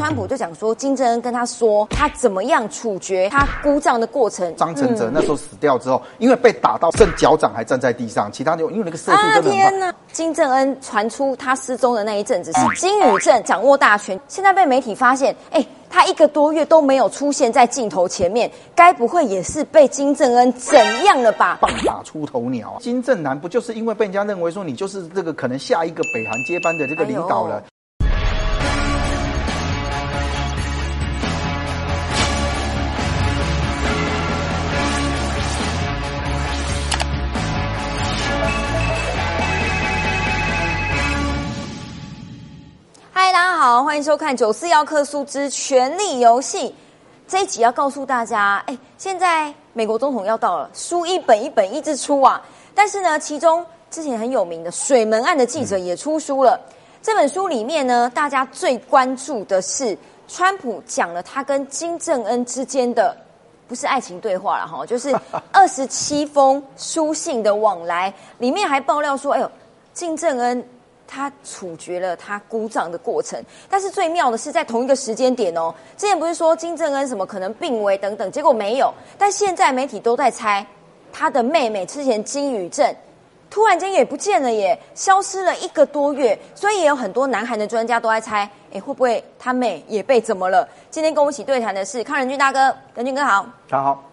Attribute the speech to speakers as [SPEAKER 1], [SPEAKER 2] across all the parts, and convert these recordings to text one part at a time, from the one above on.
[SPEAKER 1] 川普就讲说，金正恩跟他说他怎么样处决他姑丈的过程。
[SPEAKER 2] 张承泽那时候死掉之后，因为被打到剩脚掌还站在地上，其他就因为那个射速真的很快。
[SPEAKER 1] 呐！金正恩传出他失踪的那一阵子是金宇镇掌握大权，现在被媒体发现，哎，他一个多月都没有出现在镜头前面，该不会也是被金正恩怎样了吧？
[SPEAKER 2] 棒打出头鸟啊！金正男不就是因为被人家认为说你就是这个可能下一个北韩接班的这个领导了？
[SPEAKER 1] 好，迎收看《九四幺克苏之权力游戏》这一集，要告诉大家，哎，现在美国总统要到了，书一本一本一直出啊。但是呢，其中之前很有名的水门案的记者也出书了。这本书里面呢，大家最关注的是川普讲了他跟金正恩之间的不是爱情对话了哈，就是 二十七封书信的往来，里面还爆料说，哎呦，金正恩。他处决了他鼓掌的过程，但是最妙的是在同一个时间点哦。之前不是说金正恩什么可能病危等等，结果没有。但现在媒体都在猜，他的妹妹之前金宇镇突然间也不见了耶，消失了一个多月。所以也有很多南韩的专家都在猜，哎，会不会他妹也被怎么了？今天跟我一起对谈的是康仁俊大哥，仁俊哥好，
[SPEAKER 2] 大家好。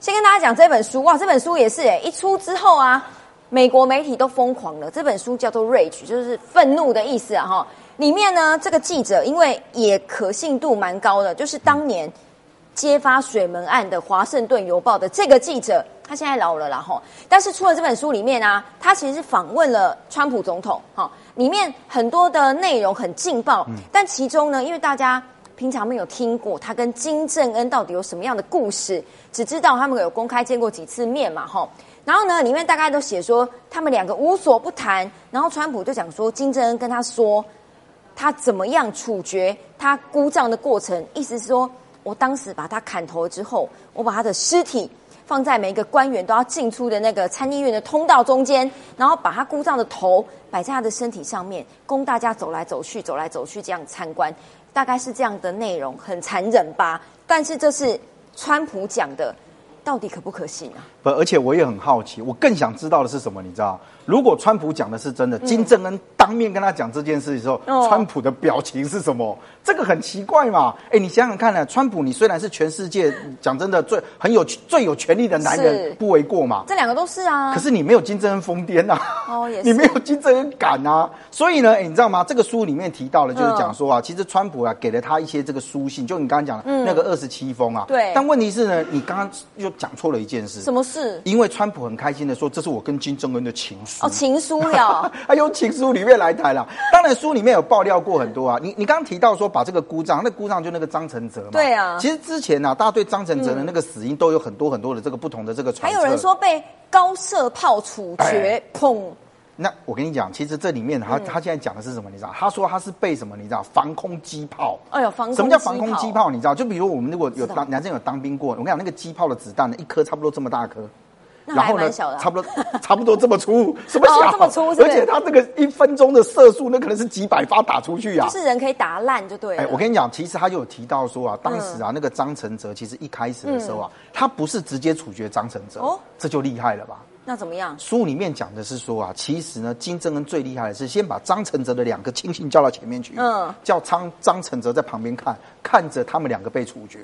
[SPEAKER 1] 先跟大家讲这本书哇，这本书也是哎，一出之后啊。美国媒体都疯狂了，这本书叫做《Rage》，就是愤怒的意思啊！哈，里面呢，这个记者因为也可信度蛮高的，就是当年揭发水门案的《华盛顿邮报》的这个记者，他现在老了啦，哈。但是出了这本书里面啊，他其实是访问了川普总统，哈，里面很多的内容很劲爆，但其中呢，因为大家平常没有听过他跟金正恩到底有什么样的故事，只知道他们有公开见过几次面嘛，哈。然后呢，里面大概都写说他们两个无所不谈。然后川普就讲说，金正恩跟他说他怎么样处决他姑丈的过程，意思是说我当时把他砍头之后，我把他的尸体放在每一个官员都要进出的那个参议院的通道中间，然后把他姑丈的头摆在他的身体上面，供大家走来走去、走来走去这样参观，大概是这样的内容，很残忍吧？但是这是川普讲的。到底可不可信啊？
[SPEAKER 2] 不，而且我也很好奇，我更想知道的是什么？你知道，如果川普讲的是真的，金正恩当面跟他讲这件事的时候，川普的表情是什么？这个很奇怪嘛？哎，你想想看呢，川普你虽然是全世界讲真的最很有最有权力的男人，不为过嘛？
[SPEAKER 1] 这两个都是啊。
[SPEAKER 2] 可是你没有金正恩疯癫呐，哦，也是，你没有金正恩敢啊。所以呢，哎，你知道吗？这个书里面提到了，就是讲说啊，其实川普啊给了他一些这个书信，就你刚刚讲的那个二十七封啊。
[SPEAKER 1] 对。
[SPEAKER 2] 但问题是呢，你刚刚又讲错了一件事。
[SPEAKER 1] 什么事？
[SPEAKER 2] 因为川普很开心的说，这是我跟金正恩的情书。
[SPEAKER 1] 哦，情书了。
[SPEAKER 2] 他用情书里面来谈了。当然，书里面有爆料过很多啊。你你刚刚提到说把这个姑丈，那姑丈就那个张承泽嘛。
[SPEAKER 1] 对啊。
[SPEAKER 2] 其实之前呢，大家对张承泽的那个死因都有很多很多的这个不同的这个传
[SPEAKER 1] 还有人说被高射炮处决，砰。
[SPEAKER 2] 那我跟你讲，其实这里面他他现在讲的是什么？你知道？他说他是被什么？你知道？防空机炮。
[SPEAKER 1] 哎呦，防空
[SPEAKER 2] 什么叫防空机炮？你知道？就比如我们如果有当男生有当兵过，我跟你讲，那个机炮的子弹呢，一颗差不多这么大颗。
[SPEAKER 1] 然后呢，
[SPEAKER 2] 差不多差不多这么粗，什么小？
[SPEAKER 1] 这么粗，
[SPEAKER 2] 而且它这个一分钟的射速，那可能是几百发打出去啊！
[SPEAKER 1] 就是人可以打烂就对。哎，
[SPEAKER 2] 我跟你讲，其实他就有提到说啊，当时啊，那个张承泽其实一开始的时候啊，他不是直接处决张承泽，哦，这就厉害了吧？
[SPEAKER 1] 那怎么样？
[SPEAKER 2] 书里面讲的是说啊，其实呢，金正恩最厉害的是先把张承泽的两个亲信叫到前面去，嗯，叫张张承泽在旁边看，看着他们两个被处决。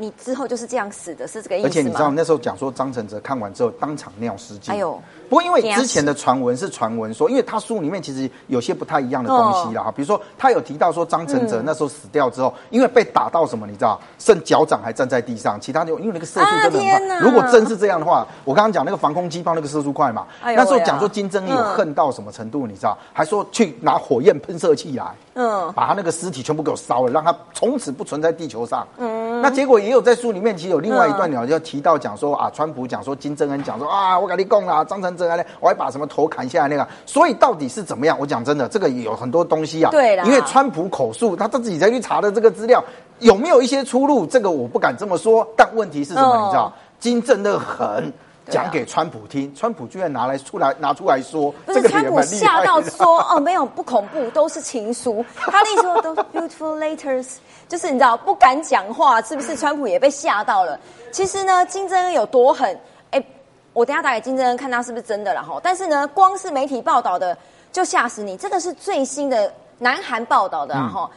[SPEAKER 1] 你之后就是这样死的，是这个意思
[SPEAKER 2] 而且你知道那时候讲说张承泽看完之后当场尿失禁。哎呦！不过因为之前的传闻是传闻说，因为他书里面其实有些不太一样的东西啦哈，比如说他有提到说张承泽那时候死掉之后，因为被打到什么你知道，剩脚掌还站在地上，其他就因为那个射速真的很快。如果真是这样的话，我刚刚讲那个防空机炮那个射速快嘛，那时候讲说金正恩有恨到什么程度你知道，还说去拿火焰喷射器来，嗯，把他那个尸体全部给我烧了，让他从此不存在地球上。嗯，那结果也有在书里面其实有另外一段鸟就提到讲说啊，川普讲说金正恩讲说啊，我跟你讲啦，张成泽啊。我还把什么头砍下来那个，所以到底是怎么样？我讲真的，这个有很多东西啊。
[SPEAKER 1] 对
[SPEAKER 2] 因为川普口述，他自己再去查的这个资料，有没有一些出入？这个我不敢这么说。但问题是什么？你知道，金正的狠讲给川普听，川普居然拿来出来拿出来说，
[SPEAKER 1] 不是川普吓到说哦，没有不恐怖，都是情书。他的意思说都是 beautiful letters，就是你知道不敢讲话，是不是？川普也被吓到了。其实呢，金正恩有多狠？哎，我等下打给金正恩，看他是不是真的了哈。但是呢，光是媒体报道的就吓死你，这个是最新的南韩报道的哈。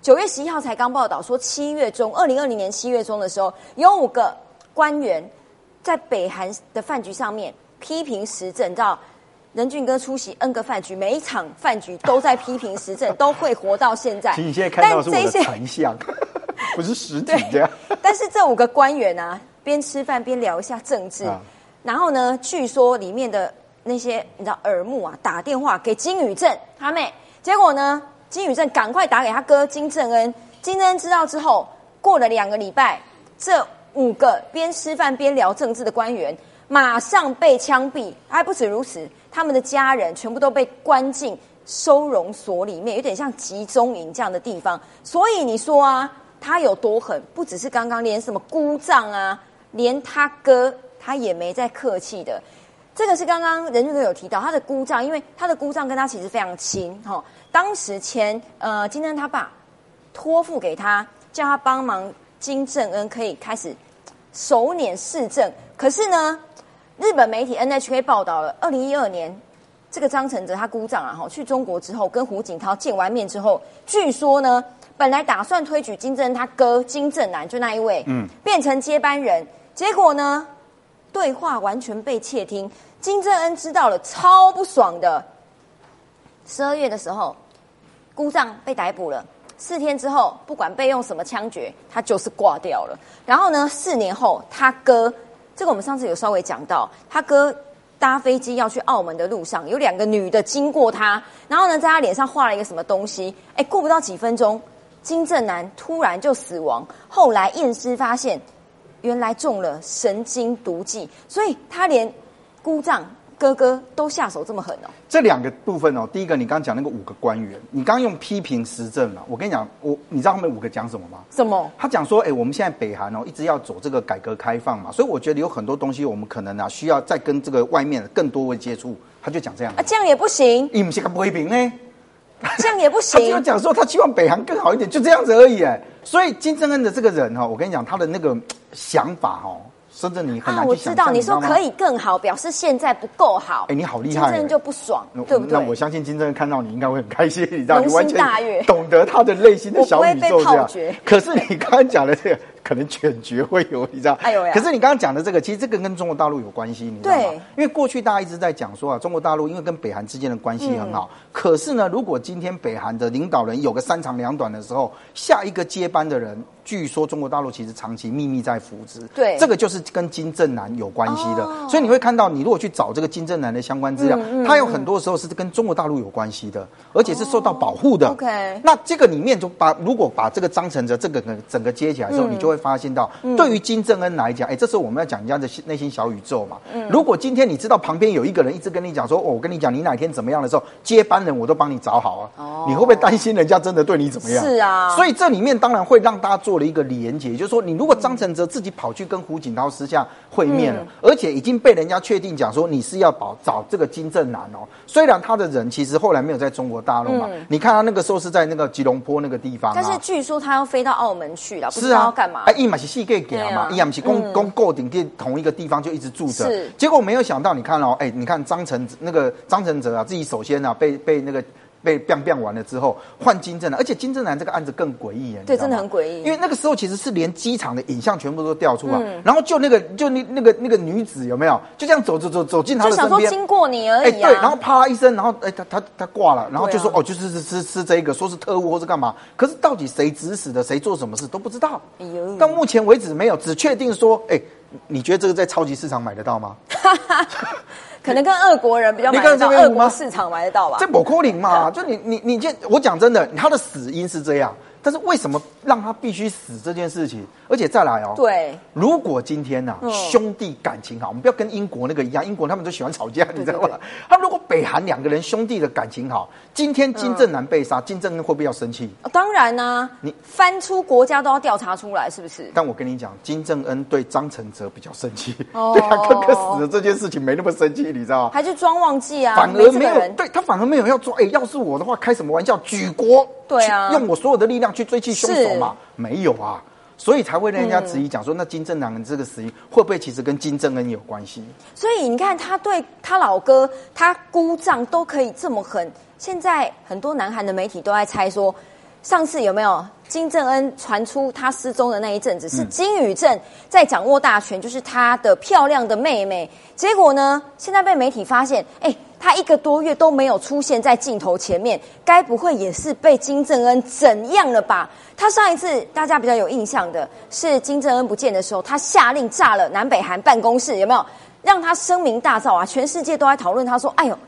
[SPEAKER 1] 九月十一号才刚报道说，七月中，二零二零年七月中的时候，有五个官员。在北韩的饭局上面批评时政，到任俊哥出席 N 个饭局，每一场饭局都在批评时政，都会活到现在。
[SPEAKER 2] 其实你现在看到是我的残像，不是实体这样。
[SPEAKER 1] 但是这五个官员啊，边吃饭边聊一下政治，然后呢，据说里面的那些你知道耳目啊，打电话给金宇镇他妹，结果呢，金宇镇赶快打给他哥金正恩，金正恩知道之后，过了两个礼拜，这。五个边吃饭边聊政治的官员，马上被枪毙。还不止如此，他们的家人全部都被关进收容所里面，有点像集中营这样的地方。所以你说啊，他有多狠？不只是刚刚连什么姑丈啊，连他哥他也没在客气的。这个是刚刚任俊哥有提到他的姑丈，因为他的姑丈跟他其实非常亲。哈，当时前呃金正他爸托付给他，叫他帮忙。金正恩可以开始首捻市政，可是呢，日本媒体 NHK 报道了，二零一二年这个张承泽他姑丈啊，哈，去中国之后跟胡锦涛见完面之后，据说呢，本来打算推举金正恩他哥金正男，就那一位，嗯，变成接班人，结果呢，对话完全被窃听，金正恩知道了，超不爽的。十二月的时候，姑丈被逮捕了。四天之后，不管被用什么枪决，他就是挂掉了。然后呢，四年后，他哥，这个我们上次有稍微讲到，他哥搭飞机要去澳门的路上，有两个女的经过他，然后呢，在他脸上画了一个什么东西。哎，过不到几分钟，金正男突然就死亡。后来验尸发现，原来中了神经毒剂，所以他连姑丈。哥哥都下手这么狠哦！
[SPEAKER 2] 这两个部分哦，第一个你刚刚讲那个五个官员，你刚刚用批评时政嘛？我跟你讲，我你知道他们五个讲什么吗？
[SPEAKER 1] 什么？
[SPEAKER 2] 他讲说，哎，我们现在北韩哦，一直要走这个改革开放嘛，所以我觉得有很多东西我们可能啊，需要再跟这个外面更多的接触。他就讲这样
[SPEAKER 1] 啊，这样也不行。
[SPEAKER 2] 你们是个不平呢？
[SPEAKER 1] 这样也不行。
[SPEAKER 2] 他就讲说，他希望北韩更好一点，就这样子而已。哎，所以金正恩的这个人哈，我跟你讲，他的那个想法哈。甚至你很难我知
[SPEAKER 1] 道，你说可以更好，表示现在不够好。
[SPEAKER 2] 哎，你好厉害！
[SPEAKER 1] 金正就不爽，对不对？
[SPEAKER 2] 那我相信金正看到你应该会很开心，你知道，你完全懂得他的内心的小宇宙这样。可是你刚刚讲的这个。可能犬绝会有，你知道？哎呦呀！可是你刚刚讲的这个，其实这个跟中国大陆有关系，你知道吗？因为过去大家一直在讲说啊，中国大陆因为跟北韩之间的关系很好。可是呢，如果今天北韩的领导人有个三长两短的时候，下一个接班的人，据说中国大陆其实长期秘密在扶植。
[SPEAKER 1] 对，
[SPEAKER 2] 这个就是跟金正男有关系的。所以你会看到，你如果去找这个金正男的相关资料，他有很多时候是跟中国大陆有关系的，而且是受到保护的。
[SPEAKER 1] OK，
[SPEAKER 2] 那这个里面就把如果把这个张承泽这个整个接起来之后，你就会发现到。对于金正恩来讲，哎，这时候我们要讲人家的内心小宇宙嘛。嗯，如果今天你知道旁边有一个人一直跟你讲说，哦，我跟你讲，你哪天怎么样的时候，接班人我都帮你找好啊。哦，你会不会担心人家真的对你怎么样？
[SPEAKER 1] 是啊。
[SPEAKER 2] 所以这里面当然会让大家做了一个连结，就是说，你如果张承泽自己跑去跟胡锦涛私下会面了，而且已经被人家确定讲说你是要保找这个金正男哦。虽然他的人其实后来没有在中国大陆嘛，你看他那个时候是在那个吉隆坡那个地方，
[SPEAKER 1] 但是据说他要飞到澳门去了，不知道要干嘛。
[SPEAKER 2] 哎，一嘛是细个给嘛，一样是公公过顶店同一个地方就一直住着，结果没有想到，你看哦，哎，你看张成那个张成哲啊，自己首先啊被被那个。被变变完了之后，换金正男，而且金正男这个案子更诡异，
[SPEAKER 1] 对，真的很诡异。
[SPEAKER 2] 因为那个时候其实是连机场的影像全部都调出来，然后就那个就那那个那个女子有没有就这样走走走走进他的身边，
[SPEAKER 1] 想说经过你而已。哎，对，
[SPEAKER 2] 然后啪一声，然后哎他他他挂了，然后就说哦，就是是是是这个，说是特务或是干嘛？可是到底谁指使的，谁做什么事都不知道。哎呦，到目前为止没有，只确定说，哎，你觉得这个在超级市场买得到吗？
[SPEAKER 1] 可能跟俄国人比较买得到，俄国市场买得到吧？
[SPEAKER 2] 这不可零嘛？就你你你，这我讲真的，他的死因是这样。但是为什么让他必须死这件事情？而且再来哦，
[SPEAKER 1] 对，
[SPEAKER 2] 如果今天呐兄弟感情好，我们不要跟英国那个一样，英国他们都喜欢吵架，你知道吗？他如果北韩两个人兄弟的感情好，今天金正男被杀，金正恩会不会要生气？
[SPEAKER 1] 当然呢，你翻出国家都要调查出来，是不是？
[SPEAKER 2] 但我跟你讲，金正恩对张承泽比较生气，对他哥哥死了这件事情没那么生气，你知道吗？
[SPEAKER 1] 还是装忘记啊？
[SPEAKER 2] 反而没有，对他反而没有要做。哎，要是我的话，开什么玩笑？举国
[SPEAKER 1] 对啊，
[SPEAKER 2] 用我所有的力量去追击凶手嘛？没有啊，所以才会让人家质疑，讲说那金正男这个死因会不会其实跟金正恩有关系？
[SPEAKER 1] 所以你看，他对他老哥，他姑丈都可以这么狠。现在很多南韩的媒体都在猜说，上次有没有金正恩传出他失踪的那一阵子，是金宇镇在掌握大权，就是他的漂亮的妹妹。结果呢，现在被媒体发现，哎。他一个多月都没有出现在镜头前面，该不会也是被金正恩怎样了吧？他上一次大家比较有印象的是金正恩不见的时候，他下令炸了南北韩办公室，有没有让他声名大噪啊？全世界都在讨论，他说：“哎呦，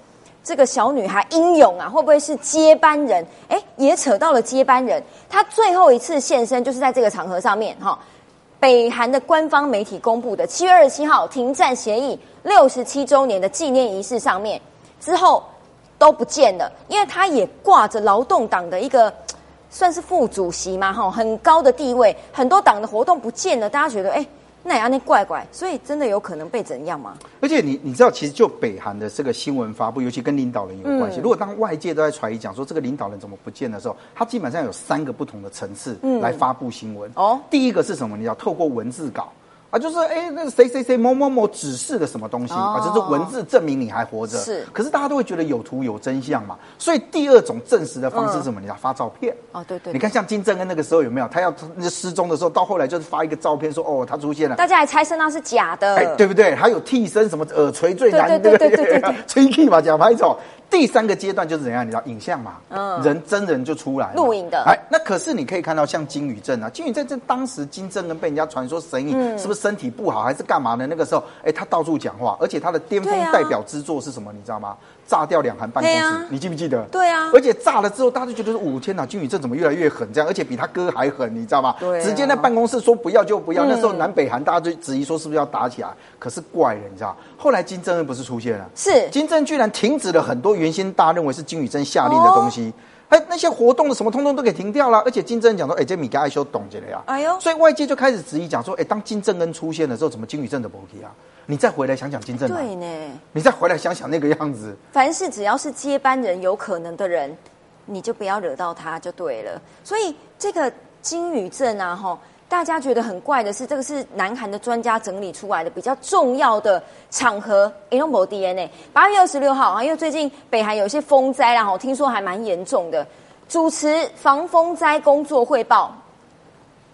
[SPEAKER 1] 这个小女孩英勇啊，会不会是接班人？”哎，也扯到了接班人。她最后一次现身就是在这个场合上面，哈，北韩的官方媒体公布的七月二十七号停战协议六十七周年的纪念仪式上面。之后都不见了，因为他也挂着劳动党的一个算是副主席嘛，哈，很高的地位，很多党的活动不见了，大家觉得哎，那也那怪怪，所以真的有可能被怎样吗？
[SPEAKER 2] 而且你你知道，其实就北韩的这个新闻发布，尤其跟领导人有关系。如果当外界都在揣疑讲说这个领导人怎么不见的时候，他基本上有三个不同的层次来发布新闻。哦，第一个是什么？你要透过文字稿。啊，就是哎，那个谁谁谁某某某指示的什么东西啊？就是文字证明你还活着。
[SPEAKER 1] 是，
[SPEAKER 2] 可是大家都会觉得有图有真相嘛。所以第二种证实的方式是什么？你要发照片。
[SPEAKER 1] 哦，对对。
[SPEAKER 2] 你看，像金正恩那个时候有没有？他要那失踪的时候，到后来就是发一个照片说哦，他出现了。
[SPEAKER 1] 大家还猜测那是假的，哎，
[SPEAKER 2] 对不对？还有替身什么耳垂最难，
[SPEAKER 1] 对对对对对，对，
[SPEAKER 2] 吹气嘛，假拍照。第三个阶段就是怎样？你知道影像嘛？嗯，人真人就出来
[SPEAKER 1] 录影的。
[SPEAKER 2] 哎，那可是你可以看到像金宇镇啊，金宇镇这当时金正恩被人家传说神隐，是不是身体不好还是干嘛呢？那个时候，哎，他到处讲话，而且他的巅峰代表之作是什么？你知道吗？炸掉两韩办公室，你记不记得？
[SPEAKER 1] 对啊，
[SPEAKER 2] 而且炸了之后，大家就觉得说：“五天呐，金宇镇怎么越来越狠？这样，而且比他哥还狠，你知道吗？”
[SPEAKER 1] 对，
[SPEAKER 2] 直接在办公室说不要就不要。那时候南北韩大家就质疑说是不是要打起来？可是怪人，你知道？后来金正恩不是出现了？
[SPEAKER 1] 是
[SPEAKER 2] 金正居然停止了很多原先大家认为是金宇镇下令的东西，哎，那些活动的什么通通都给停掉了。而且金正恩讲说：“哎，这米格爱修懂着了呀。”哎呦，所以外界就开始质疑讲说：“哎，当金正恩出现的时候，怎么金宇镇的不 OK 啊？”你再回来想想金正
[SPEAKER 1] 对呢？
[SPEAKER 2] 你再回来想想那个样子。
[SPEAKER 1] 凡是只要是接班人有可能的人，你就不要惹到他就对了。所以这个金宇镇啊，哈，大家觉得很怪的是，这个是南韩的专家整理出来的比较重要的场合。i n o DNA 八月二十六号啊，因为最近北韩有一些风灾然后听说还蛮严重的，主持防风灾工作汇报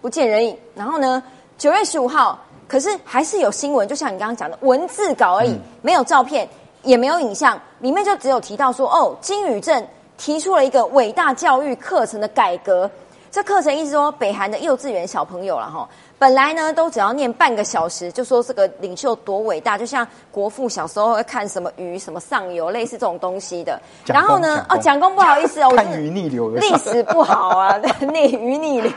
[SPEAKER 1] 不见人影。然后呢，九月十五号。可是还是有新闻，就像你刚刚讲的文字稿而已，没有照片，也没有影像，里面就只有提到说，哦，金宇镇提出了一个伟大教育课程的改革。这课程意思说，北韩的幼稚园小朋友了哈，本来呢都只要念半个小时，就说这个领袖多伟大，就像国父小时候会看什么鱼什么上游，类似这种东西的。
[SPEAKER 2] 然后
[SPEAKER 1] 呢，哦，蒋公不好意思哦，
[SPEAKER 2] 看鱼逆流，
[SPEAKER 1] 历史不好啊，逆鱼逆流，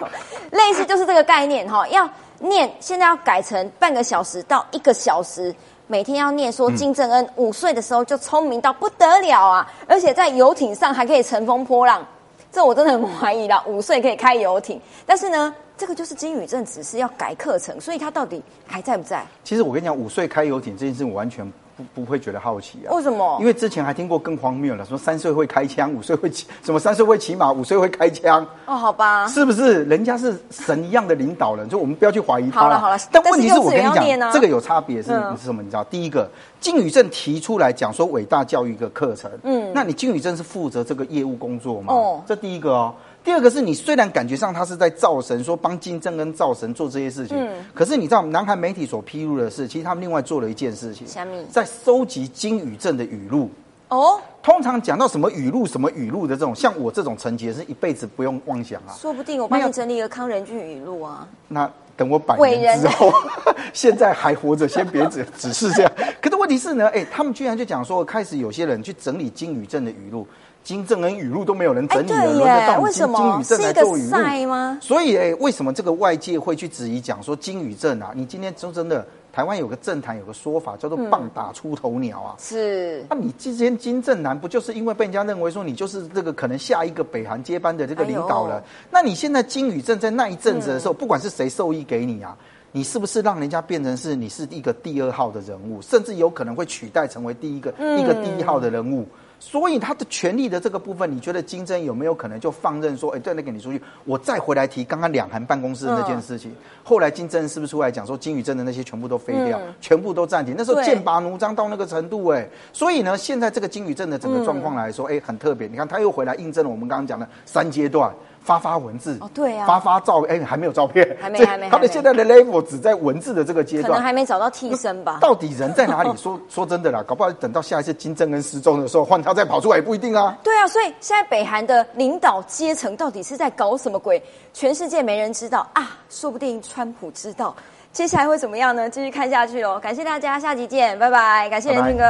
[SPEAKER 1] 类似就是这个概念哈，要。念现在要改成半个小时到一个小时，每天要念说金正恩五岁的时候就聪明到不得了啊，而且在游艇上还可以乘风破浪，这我真的很怀疑了。五岁可以开游艇，但是呢，这个就是金宇镇只是要改课程，所以他到底还在不在？
[SPEAKER 2] 其实我跟你讲，五岁开游艇这件事，我完全。不不会觉得好奇啊？
[SPEAKER 1] 为什么？
[SPEAKER 2] 因为之前还听过更荒谬的，说三岁会开枪，五岁会骑什么？三岁会骑马，五岁会开枪。
[SPEAKER 1] 哦，好吧，
[SPEAKER 2] 是不是？人家是神一样的领导人，就我们不要去怀疑他。
[SPEAKER 1] 好了好了，
[SPEAKER 2] 但问题是我跟你讲，这个有差别是是什么？你知道？第一个，金宇镇提出来讲说伟大教育一个课程，嗯，那你金宇镇是负责这个业务工作吗？哦，这第一个哦。第二个是你虽然感觉上他是在造神，说帮金正恩造神做这些事情，嗯，可是你知道南韩媒体所披露的是，其实他们另外做了一件事情，在收集金宇镇的语录。哦，通常讲到什么语录、什么语录的这种，像我这种层级是一辈子不用妄想啊。
[SPEAKER 1] 说不定我帮你整理个康仁俊语录啊。
[SPEAKER 2] 那等我百年之后，现在还活着，先别只只是这样。可是问题是呢，哎，他们居然就讲说，开始有些人去整理金宇镇的语录。金正恩语录都没有人整理了，
[SPEAKER 1] 轮
[SPEAKER 2] 得
[SPEAKER 1] 到金金宇镇来做语录吗？
[SPEAKER 2] 所以哎，为什么这个外界会去质疑讲说金宇镇啊？你今天真真的台湾有个政坛有个说法叫做棒打出头鸟啊？
[SPEAKER 1] 是。
[SPEAKER 2] 那你之前金正男不就是因为被人家认为说你就是这个可能下一个北韩接班的这个领导了？那你现在金宇镇在那一阵子的时候，不管是谁授意给你啊？你是不是让人家变成是你是一个第二号的人物，甚至有可能会取代成为第一个一个第一号的人物？所以他的权力的这个部分，你觉得金正有没有可能就放任说，哎，对，那个你出去，我再回来提刚刚两韩办公室的那件事情？后来金正是不是出来讲说，金宇镇的那些全部都废掉，全部都暂停？那时候剑拔弩张到那个程度，哎，所以呢，现在这个金宇镇的整个状况来说，哎，很特别。你看他又回来印证了我们刚刚讲的三阶段。发发文字
[SPEAKER 1] 哦，对呀，
[SPEAKER 2] 发发照哎，还没有照片，
[SPEAKER 1] 还没还没，
[SPEAKER 2] 他们现在的 level 只在文字的这个阶段，
[SPEAKER 1] 可能还没找到替身吧。
[SPEAKER 2] 到底人在哪里？说说真的啦，搞不好等到下一次金正恩失踪的时候，换他再跑出来也不一定啊。
[SPEAKER 1] 对啊，所以现在北韩的领导阶层到底是在搞什么鬼？全世界没人知道啊，说不定川普知道。接下来会怎么样呢？继续看下去喽。感谢大家，下集见，拜拜。感谢任俊哥。